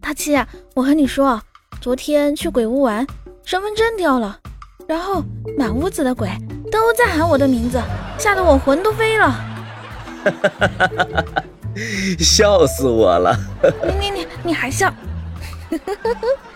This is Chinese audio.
大七，我和你说，昨天去鬼屋玩，身份证掉了，然后满屋子的鬼都在喊我的名字，吓得我魂都飞了。笑死我了！你你你你还笑？